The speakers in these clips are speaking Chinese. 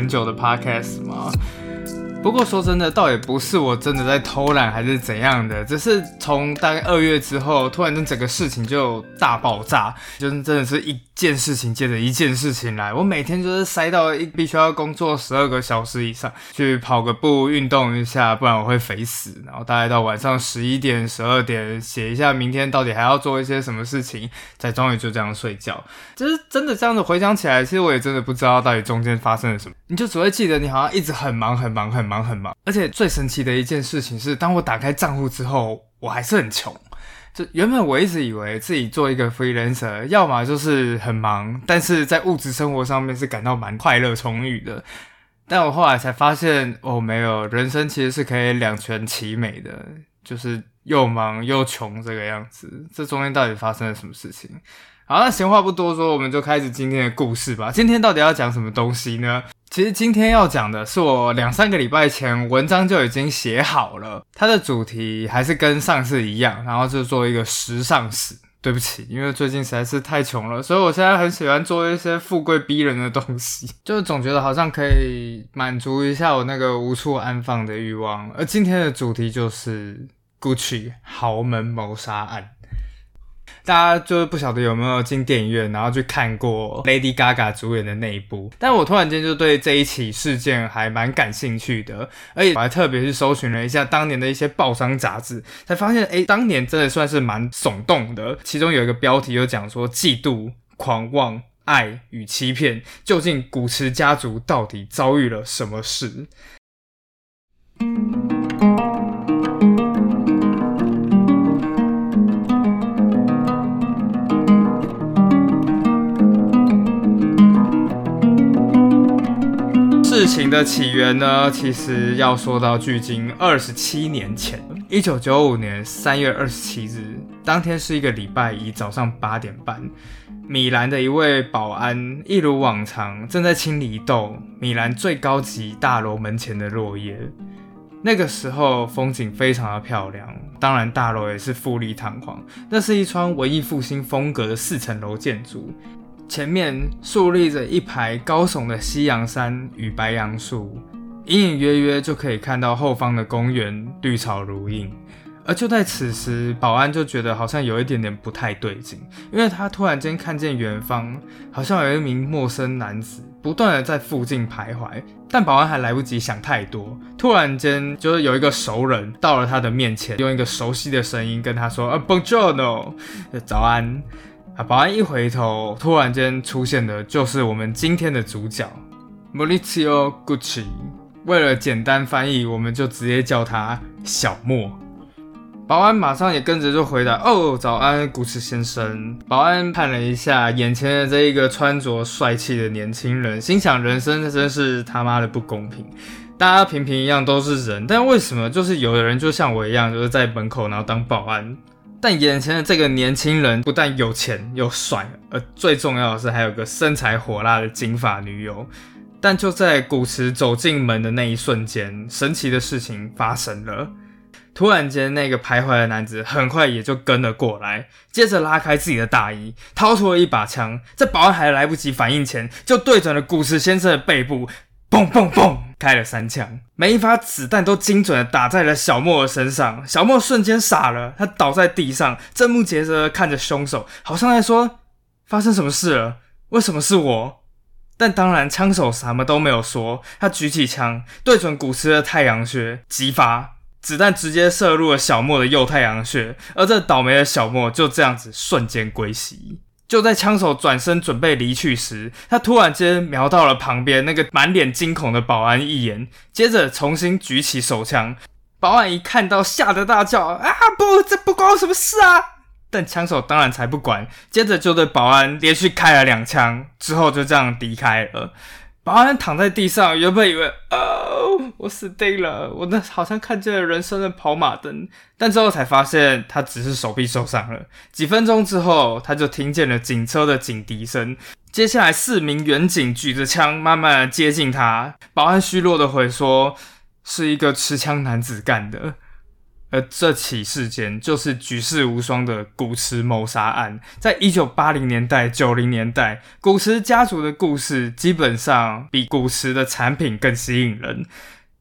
很久的 podcast 吗？不过说真的，倒也不是我真的在偷懒还是怎样的，只是从大概二月之后，突然间整个事情就大爆炸，就是真的是一件事情接着一件事情来。我每天就是塞到一必须要工作十二个小时以上，去跑个步运动一下，不然我会肥死。然后大概到晚上十一点、十二点写一下明天到底还要做一些什么事情，才终于就这样睡觉。就是真的这样子回想起来，其实我也真的不知道到底中间发生了什么，你就只会记得你好像一直很忙很忙很。忙很忙，而且最神奇的一件事情是，当我打开账户之后，我还是很穷。就原本我一直以为自己做一个 freelancer，要么就是很忙，但是在物质生活上面是感到蛮快乐充裕的。但我后来才发现，哦，没有，人生其实是可以两全其美的，就是又忙又穷这个样子。这中间到底发生了什么事情？好，那闲话不多说，我们就开始今天的故事吧。今天到底要讲什么东西呢？其实今天要讲的是我两三个礼拜前文章就已经写好了，它的主题还是跟上次一样，然后就做一个时尚史。对不起，因为最近实在是太穷了，所以我现在很喜欢做一些富贵逼人的东西，就总觉得好像可以满足一下我那个无处安放的欲望。而今天的主题就是 Gucci 豪门谋杀案。大家就是不晓得有没有进电影院，然后去看过 Lady Gaga 主演的那一部。但我突然间就对这一起事件还蛮感兴趣的，而且我还特别去搜寻了一下当年的一些报章杂志，才发现，哎，当年真的算是蛮耸动的。其中有一个标题就讲说，嫉妒、狂妄、爱与欺骗，究竟古驰家族到底遭遇了什么事？情的起源呢，其实要说到距今二十七年前，一九九五年三月二十七日，当天是一个礼拜一早上八点半，米兰的一位保安一如往常正在清理一栋米兰最高级大楼门前的落叶。那个时候风景非常的漂亮，当然大楼也是富丽堂皇，那是一幢文艺复兴风格的四层楼建筑。前面竖立着一排高耸的西洋山与白杨树，隐隐约约就可以看到后方的公园绿草如茵。而就在此时，保安就觉得好像有一点点不太对劲，因为他突然间看见远方好像有一名陌生男子不断的在附近徘徊。但保安还来不及想太多，突然间就是有一个熟人到了他的面前，用一个熟悉的声音跟他说：“啊，Bonjour，早安。”保安一回头，突然间出现的就是我们今天的主角，Maurizio Gucci。为了简单翻译，我们就直接叫他小莫。保安马上也跟着就回答：“哦，早安，古驰先生。”保安看了一下眼前的这一个穿着帅气的年轻人，心想：人生真是他妈的不公平。大家平平一样都是人，但为什么就是有的人就像我一样，就是在门口然后当保安？但眼前的这个年轻人不但有钱又帅，而最重要的是还有个身材火辣的金发女友。但就在古驰走进门的那一瞬间，神奇的事情发生了。突然间，那个徘徊的男子很快也就跟了过来，接着拉开自己的大衣，掏出了一把枪，在保安还来不及反应前，就对准了古驰先生的背部。嘣嘣嘣！开了三枪，每一发子弹都精准的打在了小莫的身上。小莫瞬间傻了，他倒在地上，瞠目结舌看着凶手，好像在说：“发生什么事了？为什么是我？”但当然，枪手什么都没有说。他举起枪，对准古驰的太阳穴击发，子弹直接射入了小莫的右太阳穴，而这倒霉的小莫就这样子瞬间归西。就在枪手转身准备离去时，他突然间瞄到了旁边那个满脸惊恐的保安一眼，接着重新举起手枪。保安一看到，吓得大叫：“啊，不，这不关我什么事啊！”但枪手当然才不管，接着就对保安连续开了两枪，之后就这样离开了。保安躺在地上，原本以为哦，我死定了，我那好像看见了人生的跑马灯，但之后才发现他只是手臂受伤了。几分钟之后，他就听见了警车的警笛声，接下来四名远警举着枪慢慢的接近他。保安虚弱的回说：“是一个持枪男子干的。”而这起事件就是举世无双的古驰谋杀案。在一九八零年代、九零年代，古驰家族的故事基本上比古驰的产品更吸引人。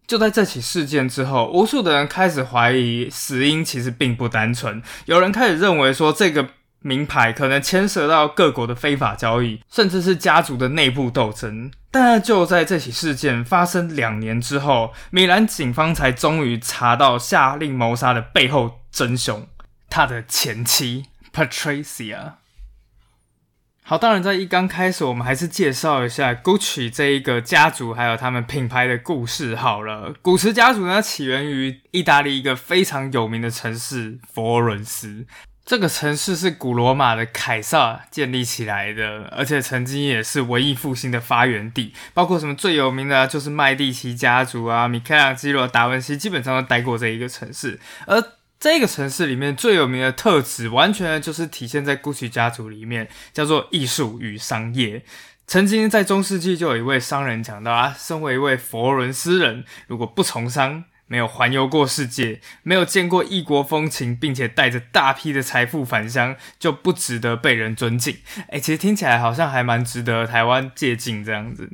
就在这起事件之后，无数的人开始怀疑死因其实并不单纯。有人开始认为说，这个名牌可能牵涉到各国的非法交易，甚至是家族的内部斗争。但就在这起事件发生两年之后，米兰警方才终于查到下令谋杀的背后真凶——他的前妻 Patricia。好，当然，在一刚开始，我们还是介绍一下 Gucci 这一个家族，还有他们品牌的故事。好了，古驰家族呢，起源于意大利一个非常有名的城市佛罗伦斯。这个城市是古罗马的凯撒建立起来的，而且曾经也是文艺复兴的发源地。包括什么最有名的，就是麦蒂奇家族啊，米开朗基罗、达文西，基本上都待过这一个城市。而这个城市里面最有名的特质，完全就是体现在 Gucci 家族里面，叫做艺术与商业。曾经在中世纪就有一位商人讲到啊，身为一位佛罗伦斯人，如果不从商，没有环游过世界，没有见过异国风情，并且带着大批的财富返乡，就不值得被人尊敬。哎，其实听起来好像还蛮值得台湾借鉴这样子。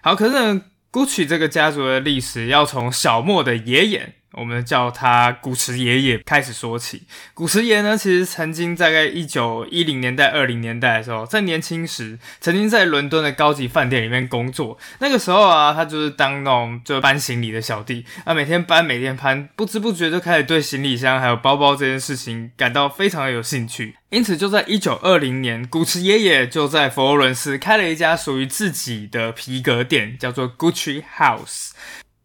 好，可是 Gucci 这个家族的历史要从小莫的爷爷。我们叫他古驰爷爷开始说起。古驰爷呢，其实曾经在概一九一零年代、二零年代的时候，在年轻时曾经在伦敦的高级饭店里面工作。那个时候啊，他就是当那种就搬行李的小弟啊，每天搬，每天搬，不知不觉就开始对行李箱还有包包这件事情感到非常的有兴趣。因此，就在一九二零年，古驰爷爷就在佛罗伦斯开了一家属于自己的皮革店，叫做 Gucci House。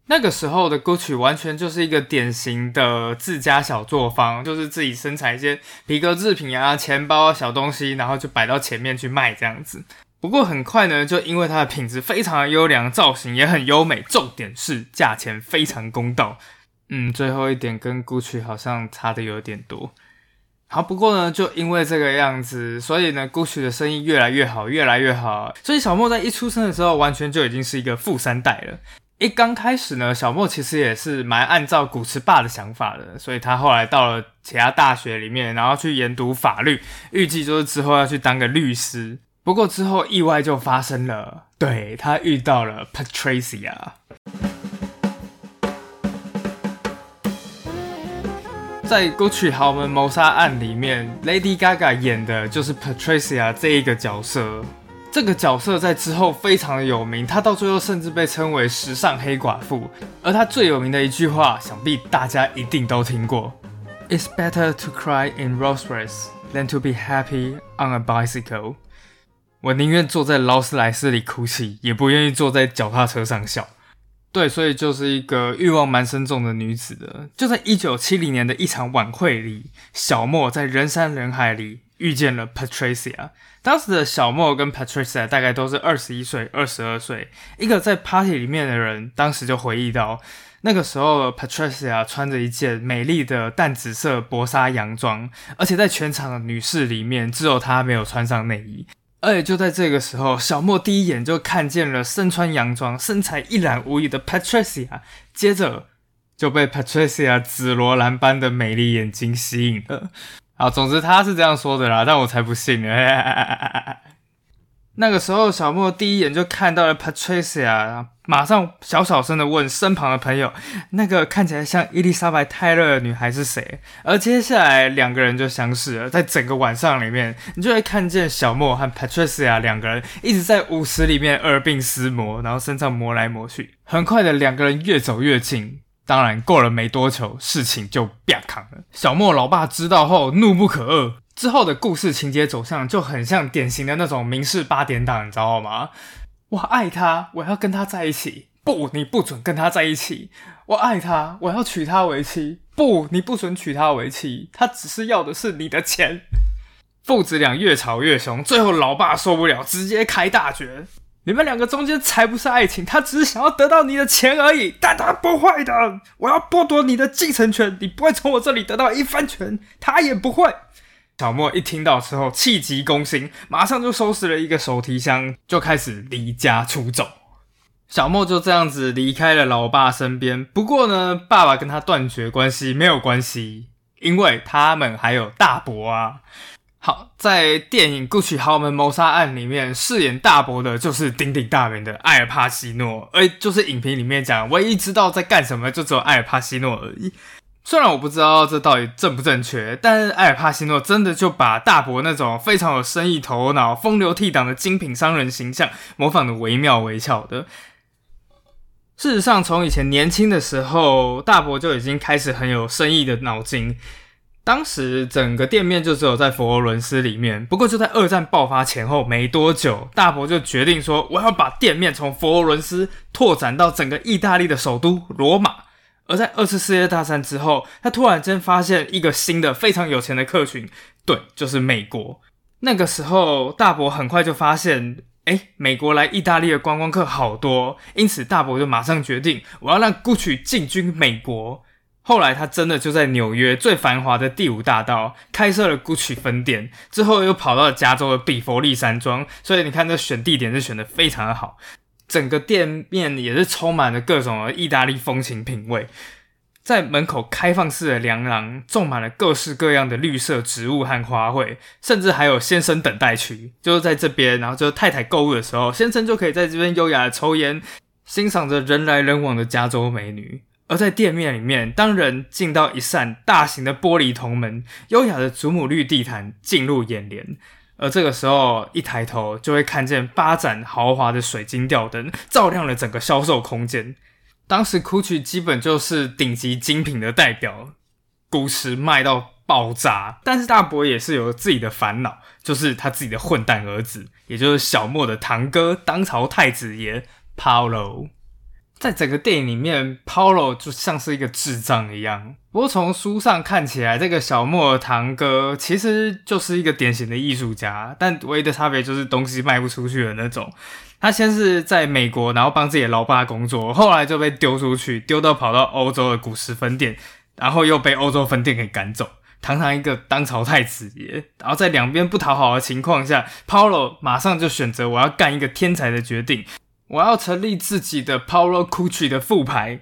那个时候的 Gucci 完全就是一个典型的自家小作坊，就是自己生产一些皮革制品啊、钱包啊、小东西，然后就摆到前面去卖这样子。不过很快呢，就因为它的品质非常的优良，造型也很优美，重点是价钱非常公道。嗯，最后一点跟 Gucci 好像差的有点多。好，不过呢，就因为这个样子，所以呢，Gucci 的生意越来越好，越来越好。所以小莫在一出生的时候，完全就已经是一个富三代了。一刚开始呢，小莫其实也是蛮按照古驰爸的想法的，所以他后来到了其他大学里面，然后去研读法律，预计就是之后要去当个律师。不过之后意外就发生了，对他遇到了 Patricia。在《歌曲豪门谋杀案》里面，Lady Gaga 演的就是 Patricia 这一个角色。这个角色在之后非常的有名，他到最后甚至被称为时尚黑寡妇。而他最有名的一句话，想必大家一定都听过：“It's better to cry in Rolls-Royce than to be happy on a bicycle。”我宁愿坐在劳斯莱斯里哭泣，也不愿意坐在脚踏车上笑。对，所以就是一个欲望蛮深重的女子的。就在一九七零年的一场晚会里，小莫在人山人海里遇见了 Patricia。当时的小莫跟 Patricia 大概都是二十一岁、二十二岁。一个在 party 里面的人，当时就回忆到，那个时候 Patricia 穿着一件美丽的淡紫色薄纱洋装，而且在全场的女士里面，只有她没有穿上内衣。而且就在这个时候，小莫第一眼就看见了身穿洋装、身材一览无遗的 Patricia，接着就被 Patricia 紫罗兰般的美丽眼睛吸引了。啊，总之他是这样说的啦，但我才不信呢。那个时候，小莫第一眼就看到了 Patricia，马上小小声的问身旁的朋友：“那个看起来像伊丽莎白泰勒的女孩是谁？”而接下来两个人就相识了，在整个晚上里面，你就会看见小莫和 Patricia 两个人一直在舞池里面二并厮磨，然后身上磨来磨去。很快的，两个人越走越近。当然，过了没多久，事情就变康了。小莫老爸知道后，怒不可遏。之后的故事情节走向就很像典型的那种明示八点档，你知道吗？我爱他，我要跟他在一起。不，你不准跟他在一起。我爱他，我要娶她为妻。不，你不准娶她为妻。他只是要的是你的钱。父子俩越吵越凶，最后老爸受不了，直接开大绝。你们两个中间才不是爱情，他只是想要得到你的钱而已。但他不会的，我要剥夺你的继承权，你不会从我这里得到一分钱，他也不会。小莫一听到之后，气急攻心，马上就收拾了一个手提箱，就开始离家出走。小莫就这样子离开了老爸身边。不过呢，爸爸跟他断绝关系没有关系，因为他们还有大伯啊。好，在电影《故取豪门谋杀案》里面饰演大伯的就是鼎鼎大名的艾尔帕西诺，而就是影评里面讲唯一知道在干什么就只有艾尔帕西诺而已。虽然我不知道这到底正不正确，但是艾尔帕西诺真的就把大伯那种非常有生意头脑、风流倜傥的精品商人形象模仿的惟妙惟肖的。事实上，从以前年轻的时候，大伯就已经开始很有生意的脑筋。当时整个店面就只有在佛罗伦斯里面，不过就在二战爆发前后没多久，大伯就决定说：“我要把店面从佛罗伦斯拓展到整个意大利的首都罗马。”而在二次世界大战之后，他突然间发现一个新的非常有钱的客群，对，就是美国。那个时候，大伯很快就发现，哎，美国来意大利的观光客好多，因此大伯就马上决定，我要让 Gucci 进军美国。后来，他真的就在纽约最繁华的第五大道开设了 Gucci 分店，之后又跑到了加州的比佛利山庄。所以你看，这选地点是选的非常的好。整个店面也是充满了各种意大利风情品味，在门口开放式的凉廊种满了各式各样的绿色植物和花卉，甚至还有先生等待区，就是在这边，然后就太太购物的时候，先生就可以在这边优雅的抽烟，欣赏着人来人往的加州美女。而在店面里面，当人进到一扇大型的玻璃铜门，优雅的祖母绿地毯进入眼帘。而这个时候，一抬头就会看见八盏豪华的水晶吊灯，照亮了整个销售空间。当时 Gucci 基本就是顶级精品的代表，股市卖到爆炸。但是大伯也是有自己的烦恼，就是他自己的混蛋儿子，也就是小莫的堂哥，当朝太子爷 Paulo。在整个电影里面，Paulo 就像是一个智障一样。不过从书上看起来，这个小莫堂哥其实就是一个典型的艺术家，但唯一的差别就是东西卖不出去的那种。他先是在美国，然后帮自己的老爸工作，后来就被丢出去，丢到跑到欧洲的古时分店，然后又被欧洲分店给赶走。堂堂一个当朝太子爷，然后在两边不讨好的情况下，Paulo 马上就选择我要干一个天才的决定。我要成立自己的 Polo Gucci 的副牌，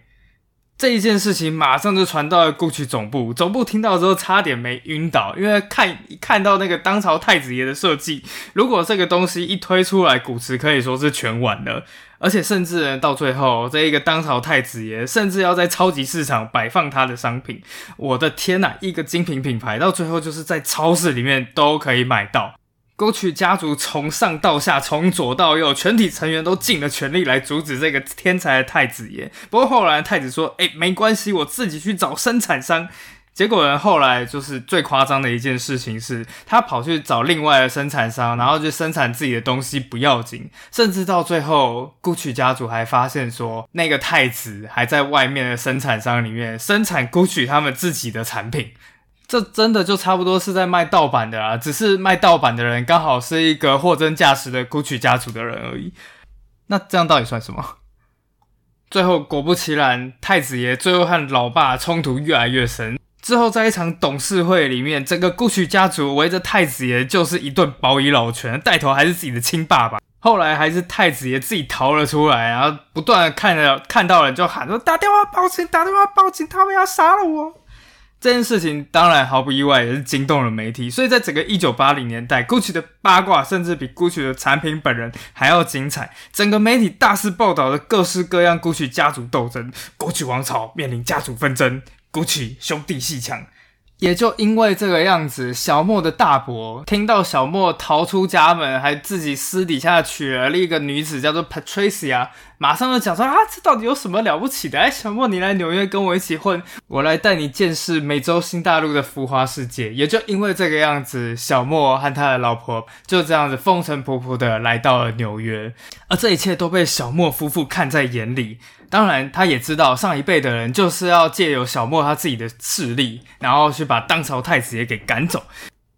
这一件事情马上就传到了 Gucci 总部。总部听到之后差点没晕倒，因为看看到那个当朝太子爷的设计，如果这个东西一推出来，古驰可以说是全完了。而且甚至到最后，这一个当朝太子爷甚至要在超级市场摆放他的商品。我的天呐，一个精品品牌到最后就是在超市里面都可以买到。沟渠家族从上到下，从左到右，全体成员都尽了全力来阻止这个天才的太子爷。不过后来太子说：“哎，没关系，我自己去找生产商。”结果呢，后来就是最夸张的一件事情是，他跑去找另外的生产商，然后就生产自己的东西不要紧，甚至到最后，沟渠家族还发现说，那个太子还在外面的生产商里面生产沟渠他们自己的产品。这真的就差不多是在卖盗版的啦，只是卖盗版的人刚好是一个货真价实的 Gucci 家族的人而已。那这样到底算什么？最后果不其然，太子爷最后和老爸冲突越来越深。之后在一场董事会里面，整个 Gucci 家族围着太子爷就是一顿饱以老拳，带头还是自己的亲爸爸。后来还是太子爷自己逃了出来，然后不断看着看到人就喊说：“打电话报警，打电话报警，他们要杀了我。”这件事情当然毫不意外，也是惊动了媒体。所以在整个一九八零年代，GUCCI 的八卦甚至比 GUCCI 的产品本人还要精彩。整个媒体大肆报道了各式各样 GUCCI 家族斗争，GUCCI 王朝面临家族纷争，GUCCI 兄弟戏强。也就因为这个样子，小莫的大伯听到小莫逃出家门，还自己私底下娶了另一个女子，叫做 Patricia，马上就讲说啊，这到底有什么了不起的？哎，小莫，你来纽约跟我一起混，我来带你见识美洲新大陆的浮华世界。也就因为这个样子，小莫和他的老婆就这样子风尘仆仆的来到了纽约，而这一切都被小莫夫妇看在眼里。当然，他也知道上一辈的人就是要借由小莫他自己的势力，然后去把当朝太子爷给赶走。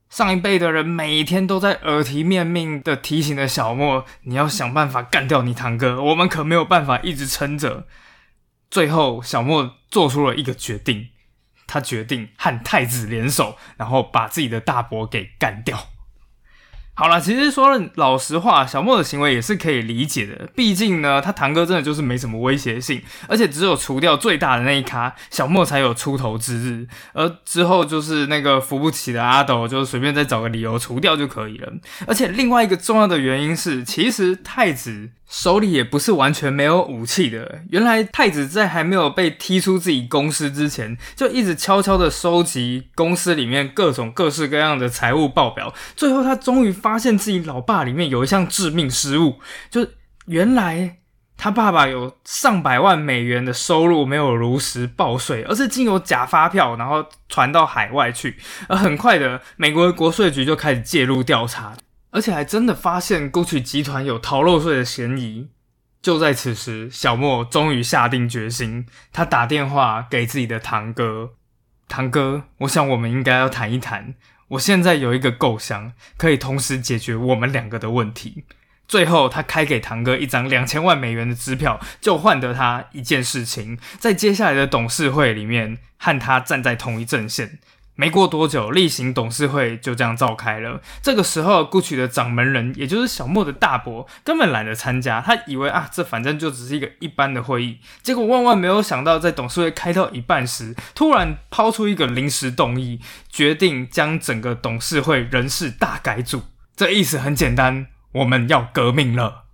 上一辈的人每天都在耳提面命的提醒着小莫：“你要想办法干掉你堂哥，我们可没有办法一直撑着。”最后，小莫做出了一个决定，他决定和太子联手，然后把自己的大伯给干掉。好了，其实说老实话，小莫的行为也是可以理解的。毕竟呢，他堂哥真的就是没什么威胁性，而且只有除掉最大的那一咖，小莫才有出头之日。而之后就是那个扶不起的阿斗，就随便再找个理由除掉就可以了。而且另外一个重要的原因是，其实太子。手里也不是完全没有武器的。原来太子在还没有被踢出自己公司之前，就一直悄悄的收集公司里面各种各式各样的财务报表。最后他终于发现自己老爸里面有一项致命失误，就原来他爸爸有上百万美元的收入没有如实报税，而是经由假发票然后传到海外去。而很快的，美国的国税局就开始介入调查。而且还真的发现 Gucci 集团有逃漏税的嫌疑。就在此时，小莫终于下定决心，他打电话给自己的堂哥：“堂哥，我想我们应该要谈一谈。我现在有一个构想，可以同时解决我们两个的问题。”最后，他开给堂哥一张两千万美元的支票，就换得他一件事情：在接下来的董事会里面，和他站在同一阵线。没过多久，例行董事会就这样召开了。这个时候顾曲的掌门人，也就是小莫的大伯，根本懒得参加。他以为啊，这反正就只是一个一般的会议。结果万万没有想到，在董事会开到一半时，突然抛出一个临时动议，决定将整个董事会人事大改组。这意思很简单，我们要革命了。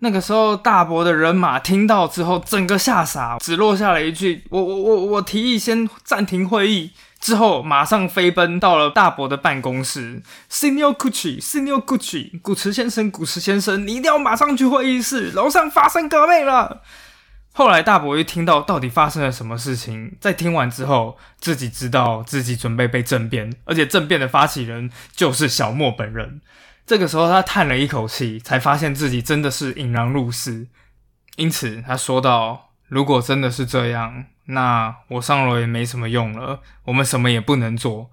那个时候，大伯的人马听到之后，整个吓傻，只落下了一句：“我我我我提议先暂停会议。”之后，马上飞奔到了大伯的办公室。Senior Gucci，Senior Gucci，古驰先生，古驰先生，你一定要马上去会议室，楼上发生革命了。后来，大伯一听到到底发生了什么事情，在听完之后，自己知道自己准备被政变，而且政变的发起人就是小莫本人。这个时候，他叹了一口气，才发现自己真的是引狼入室。因此，他说道：“如果真的是这样。”那我上楼也没什么用了，我们什么也不能做。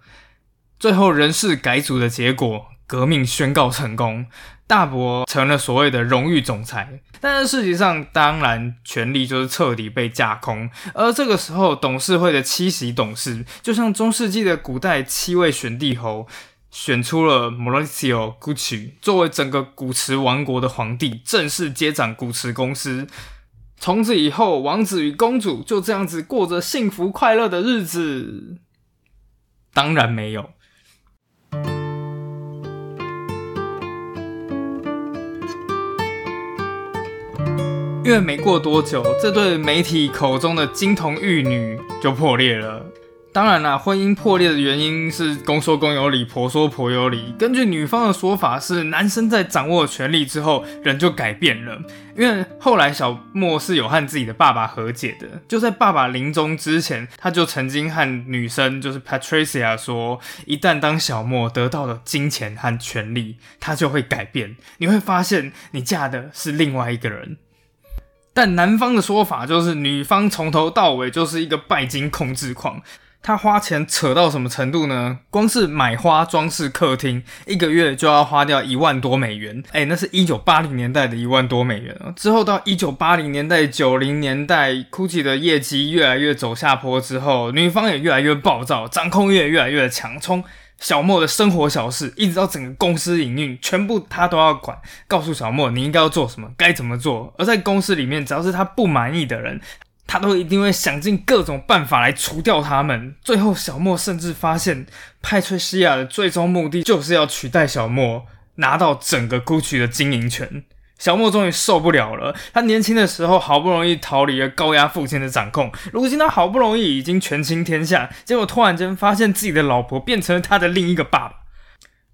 最后人事改组的结果，革命宣告成功，大伯成了所谓的荣誉总裁。但是事实上，当然权力就是彻底被架空。而这个时候，董事会的七席董事，就像中世纪的古代七位选帝侯，选出了 Maurizio Gucci 作为整个古驰王国的皇帝，正式接掌古驰公司。从此以后，王子与公主就这样子过着幸福快乐的日子。当然没有，因为没过多久，这对媒体口中的金童玉女就破裂了。当然啦，婚姻破裂的原因是公说公有理，婆说婆有理。根据女方的说法，是男生在掌握权力之后，人就改变了。因为后来小莫是有和自己的爸爸和解的，就在爸爸临终之前，他就曾经和女生就是 Patricia 说，一旦当小莫得到了金钱和权力，他就会改变。你会发现，你嫁的是另外一个人。但男方的说法就是，女方从头到尾就是一个拜金控制狂。他花钱扯到什么程度呢？光是买花装饰客厅，一个月就要花掉一万多美元。哎，那是一九八零年代的一万多美元啊！之后到一九八零年代、九零年代，GUCCI 的业绩越来越走下坡之后，女方也越来越暴躁，掌控欲也越来越强。从小莫的生活小事，一直到整个公司营运，全部他都要管，告诉小莫你应该要做什么，该怎么做。而在公司里面，只要是他不满意的人。他都一定会想尽各种办法来除掉他们。最后，小莫甚至发现，派翠西亚的最终目的就是要取代小莫，拿到整个 GUCCI 的经营权。小莫终于受不了了。他年轻的时候好不容易逃离了高压父亲的掌控，如今他好不容易已经权倾天下，结果突然间发现自己的老婆变成了他的另一个爸爸。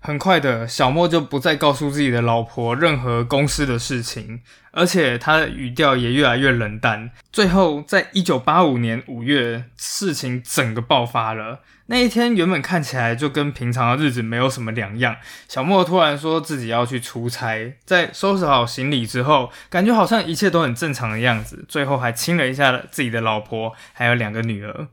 很快的，小莫就不再告诉自己的老婆任何公司的事情，而且他的语调也越来越冷淡。最后，在一九八五年五月，事情整个爆发了。那一天原本看起来就跟平常的日子没有什么两样。小莫突然说自己要去出差，在收拾好行李之后，感觉好像一切都很正常的样子。最后还亲了一下自己的老婆，还有两个女儿。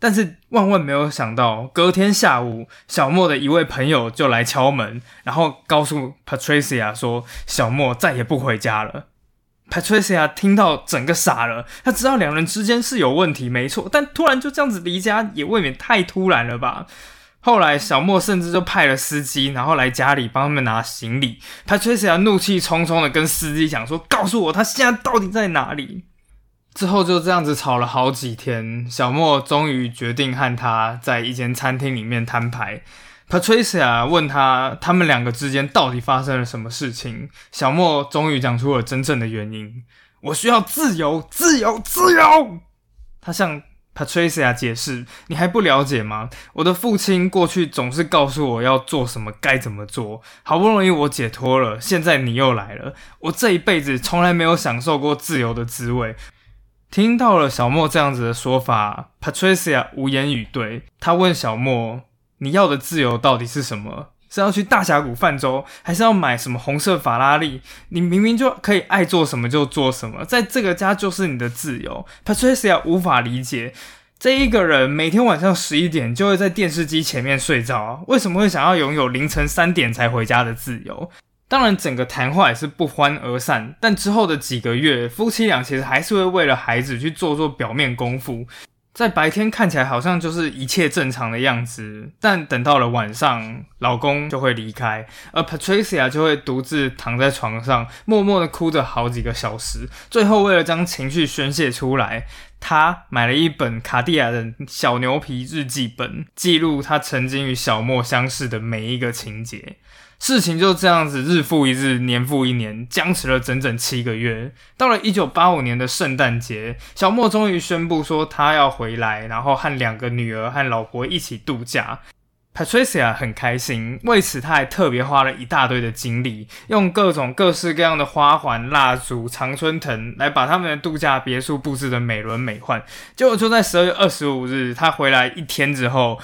但是万万没有想到，隔天下午，小莫的一位朋友就来敲门，然后告诉 Patricia 说，小莫再也不回家了。Patricia 听到整个傻了，他知道两人之间是有问题，没错，但突然就这样子离家，也未免太突然了吧。后来小莫甚至就派了司机，然后来家里帮他们拿行李。Patricia 怒气冲冲的跟司机讲说：“告诉我他现在到底在哪里。”之后就这样子吵了好几天，小莫终于决定和他在一间餐厅里面摊牌。Patricia 问他他们两个之间到底发生了什么事情，小莫终于讲出了真正的原因：“我需要自由，自由，自由。”他向 Patricia 解释：“你还不了解吗？我的父亲过去总是告诉我要做什么，该怎么做。好不容易我解脱了，现在你又来了。我这一辈子从来没有享受过自由的滋味。”听到了小莫这样子的说法，Patricia 无言以对。他问小莫：“你要的自由到底是什么？是要去大峡谷泛舟，还是要买什么红色法拉利？你明明就可以爱做什么就做什么，在这个家就是你的自由。”Patricia 无法理解。这一个人每天晚上十一点就会在电视机前面睡着，为什么会想要拥有凌晨三点才回家的自由？当然，整个谈话也是不欢而散。但之后的几个月，夫妻俩其实还是会为了孩子去做做表面功夫，在白天看起来好像就是一切正常的样子，但等到了晚上，老公就会离开，而 Patricia 就会独自躺在床上，默默的哭着好几个小时。最后，为了将情绪宣泄出来。他买了一本卡地亚的小牛皮日记本，记录他曾经与小莫相识的每一个情节。事情就这样子日复一日，年复一年，僵持了整整七个月。到了一九八五年的圣诞节，小莫终于宣布说他要回来，然后和两个女儿和老婆一起度假。Patricia 很开心，为此他还特别花了一大堆的精力，用各种各式各样的花环、蜡烛、常春藤来把他们的度假别墅布置的美轮美奂。结果就在十二月二十五日，他回来一天之后，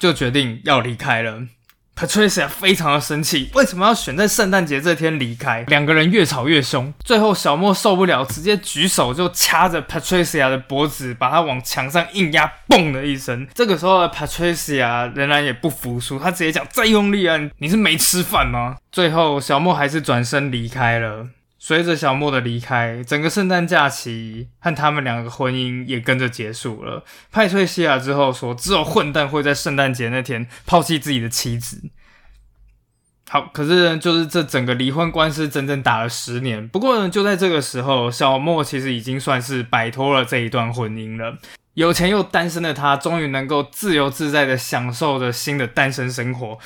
就决定要离开了。Patricia 非常的生气，为什么要选在圣诞节这天离开？两个人越吵越凶，最后小莫受不了，直接举手就掐着 Patricia 的脖子，把他往墙上硬压，嘣的一声。这个时候的 Patricia 仍然也不服输，他直接讲再用力啊，你是没吃饭吗？最后小莫还是转身离开了。随着小莫的离开，整个圣诞假期和他们两个婚姻也跟着结束了。派翠西亚之后说，只有混蛋会在圣诞节那天抛弃自己的妻子。好，可是就是这整个离婚官司整整打了十年。不过呢，就在这个时候，小莫其实已经算是摆脱了这一段婚姻了。有钱又单身的他，终于能够自由自在的享受着新的单身生活。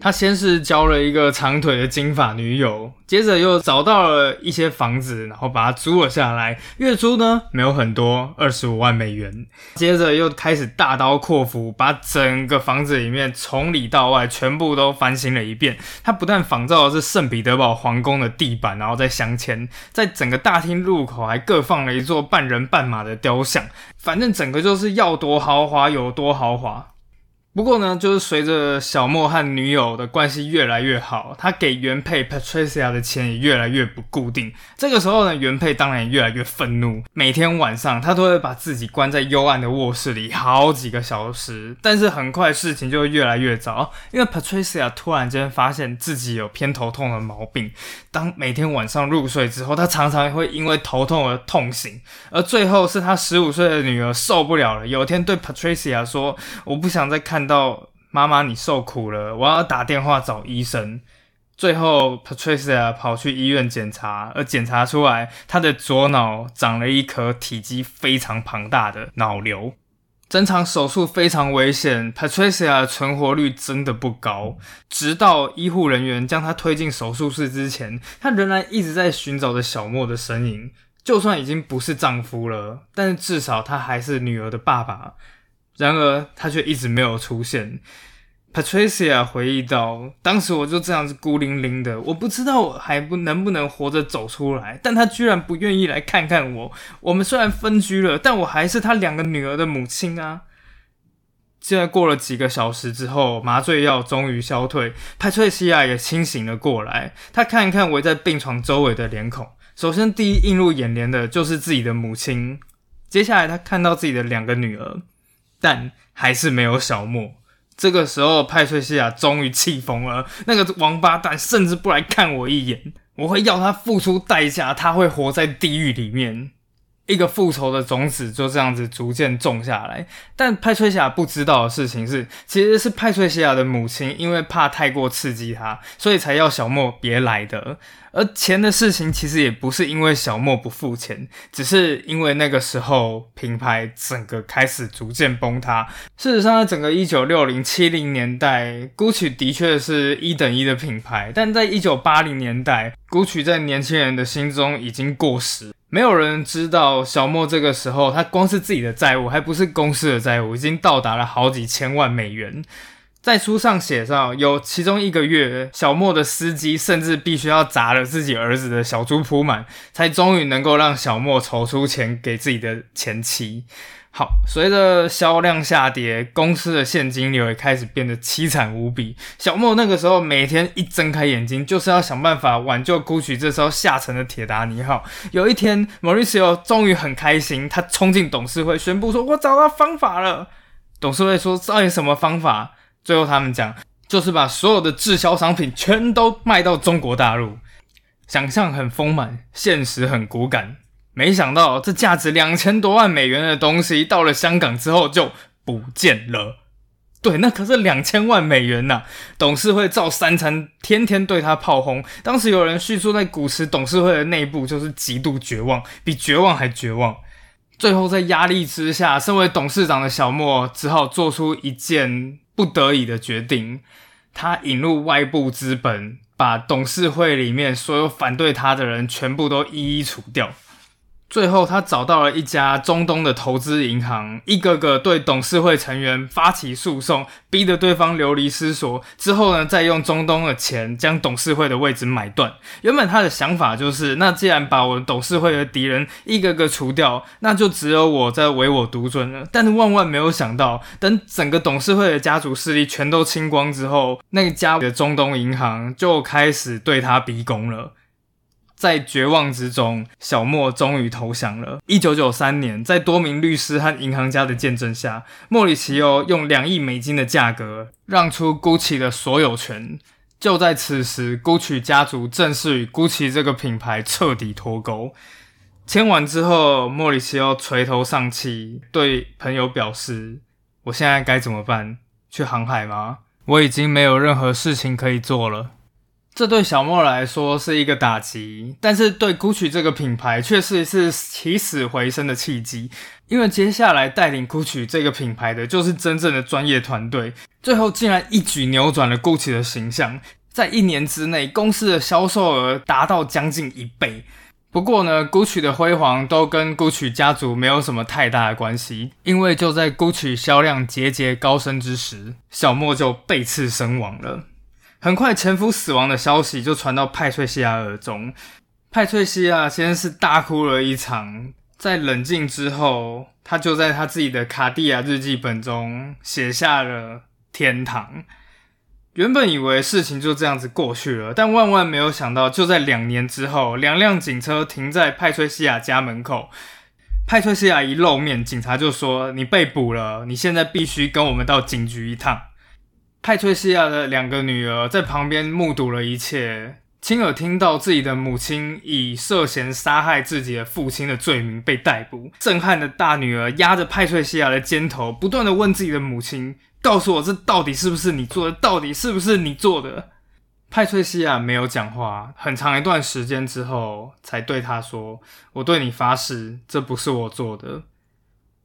他先是交了一个长腿的金发女友，接着又找到了一些房子，然后把它租了下来。月租呢没有很多，二十五万美元。接着又开始大刀阔斧，把整个房子里面从里到外全部都翻新了一遍。他不但仿造的是圣彼得堡皇宫的地板，然后再镶嵌，在整个大厅入口还各放了一座半人半马的雕像。反正整个就是要多豪华有多豪华。不过呢，就是随着小莫和女友的关系越来越好，他给原配 Patricia 的钱也越来越不固定。这个时候呢，原配当然也越来越愤怒。每天晚上，他都会把自己关在幽暗的卧室里好几个小时。但是很快事情就会越来越糟，因为 Patricia 突然间发现自己有偏头痛的毛病。当每天晚上入睡之后，他常常会因为头痛而痛醒。而最后是他十五岁的女儿受不了了，有一天对 Patricia 说：“我不想再看。”看到妈妈，你受苦了，我要打电话找医生。最后，Patricia 跑去医院检查，而检查出来，她的左脑长了一颗体积非常庞大的脑瘤。整场手术非常危险，Patricia 的存活率真的不高。直到医护人员将她推进手术室之前，她仍然一直在寻找着小莫的身影。就算已经不是丈夫了，但是至少他还是女儿的爸爸。然而，他却一直没有出现。Patricia 回忆道：“当时我就这样子孤零零的，我不知道我还不能不能活着走出来。但他居然不愿意来看看我。我们虽然分居了，但我还是他两个女儿的母亲啊。”现在过了几个小时之后，麻醉药终于消退，Patricia 也清醒了过来。他看一看围在病床周围的脸孔，首先第一映入眼帘的就是自己的母亲。接下来，他看到自己的两个女儿。但还是没有小莫。这个时候，派翠西亚终于气疯了。那个王八蛋甚至不来看我一眼，我会要他付出代价，他会活在地狱里面。一个复仇的种子就这样子逐渐种下来。但派翠西亚不知道的事情是，其实是派翠西亚的母亲因为怕太过刺激他，所以才要小莫别来的。而钱的事情其实也不是因为小莫不付钱，只是因为那个时候品牌整个开始逐渐崩塌。事实上，在整个一九六零七零年代，GUCCI 的确是一等一的品牌，但在一九八零年代，GUCCI 在年轻人的心中已经过时。没有人知道小莫这个时候，他光是自己的债务，还不是公司的债务，已经到达了好几千万美元。在书上写上，有其中一个月，小莫的司机甚至必须要砸了自己儿子的小猪铺满，才终于能够让小莫筹出钱给自己的前妻。好，随着销量下跌，公司的现金流也开始变得凄惨无比。小莫那个时候每天一睁开眼睛，就是要想办法挽救 GUCCI 这艘下沉的铁达尼号。有一天，Mauricio 终于很开心，他冲进董事会，宣布说：“我找到方法了。”董事会说：“到底什么方法？”最后他们讲，就是把所有的滞销商品全都卖到中国大陆。想象很丰满，现实很骨感。没想到这价值两千多万美元的东西，到了香港之后就不见了。对，那可是两千万美元呐！董事会赵三餐天天对他炮轰。当时有人叙述，在股池董事会的内部就是极度绝望，比绝望还绝望。最后在压力之下，身为董事长的小莫只好做出一件。不得已的决定，他引入外部资本，把董事会里面所有反对他的人全部都一一除掉。最后，他找到了一家中东的投资银行，一个个对董事会成员发起诉讼，逼得对方流离失所。之后呢，再用中东的钱将董事会的位置买断。原本他的想法就是，那既然把我董事会的敌人一个个除掉，那就只有我在唯我独尊了。但是万万没有想到，等整个董事会的家族势力全都清光之后，那家的中东银行就开始对他逼宫了。在绝望之中，小莫终于投降了。一九九三年，在多名律师和银行家的见证下，莫里奇欧用两亿美金的价格让出 GUCCI 的所有权。就在此时，GUCCI 家族正式与 GUCCI 这个品牌彻底脱钩。签完之后，莫里奇欧垂头丧气，对朋友表示：“我现在该怎么办？去航海吗？我已经没有任何事情可以做了。”这对小莫来说是一个打击，但是对 GUCCI 这个品牌却是一次起死回生的契机。因为接下来带领 GUCCI 这个品牌的就是真正的专业团队，最后竟然一举扭转了 GUCCI 的形象，在一年之内，公司的销售额达到将近一倍。不过呢，GUCCI 的辉煌都跟 GUCCI 家族没有什么太大的关系，因为就在 GUCCI 销量节节高升之时，小莫就被刺身亡了。很快，前夫死亡的消息就传到派翠西亚耳中。派翠西亚先是大哭了一场，在冷静之后，他就在他自己的卡地亚日记本中写下了“天堂”。原本以为事情就这样子过去了，但万万没有想到，就在两年之后，两辆警车停在派翠西亚家门口。派翠西亚一露面，警察就说：“你被捕了，你现在必须跟我们到警局一趟。”派翠西亚的两个女儿在旁边目睹了一切，亲耳听到自己的母亲以涉嫌杀害自己的父亲的罪名被逮捕。震撼的大女儿压着派翠西亚的肩头，不断的问自己的母亲：“告诉我，这到底是不是你做的？到底是不是你做的？”派翠西亚没有讲话，很长一段时间之后，才对他说：“我对你发誓，这不是我做的。”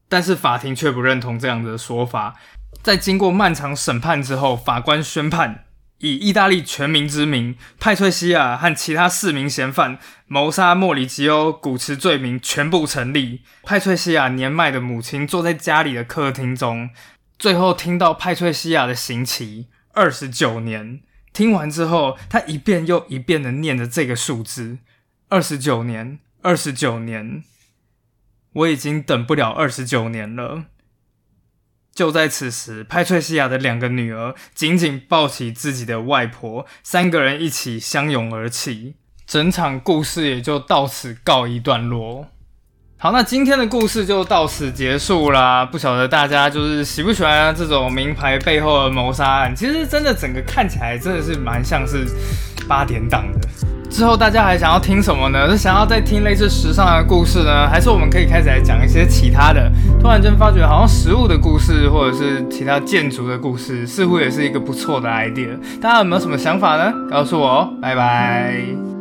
但是法庭却不认同这样的说法。在经过漫长审判之后，法官宣判，以意大利全民之名，派翠西亚和其他四名嫌犯谋杀莫里吉欧古驰罪名全部成立。派翠西亚年迈的母亲坐在家里的客厅中，最后听到派翠西亚的刑期二十九年。听完之后，他一遍又一遍的念着这个数字：二十九年，二十九年。我已经等不了二十九年了。就在此时，派翠西亚的两个女儿紧紧抱起自己的外婆，三个人一起相拥而泣。整场故事也就到此告一段落。好，那今天的故事就到此结束啦。不晓得大家就是喜不喜欢这种名牌背后的谋杀案？其实真的整个看起来真的是蛮像是八点档的。之后大家还想要听什么呢？是想要再听类似时尚的故事呢，还是我们可以开始来讲一些其他的？突然间发觉好像食物的故事，或者是其他建筑的故事，似乎也是一个不错的 idea。大家有没有什么想法呢？告诉我哦，拜拜。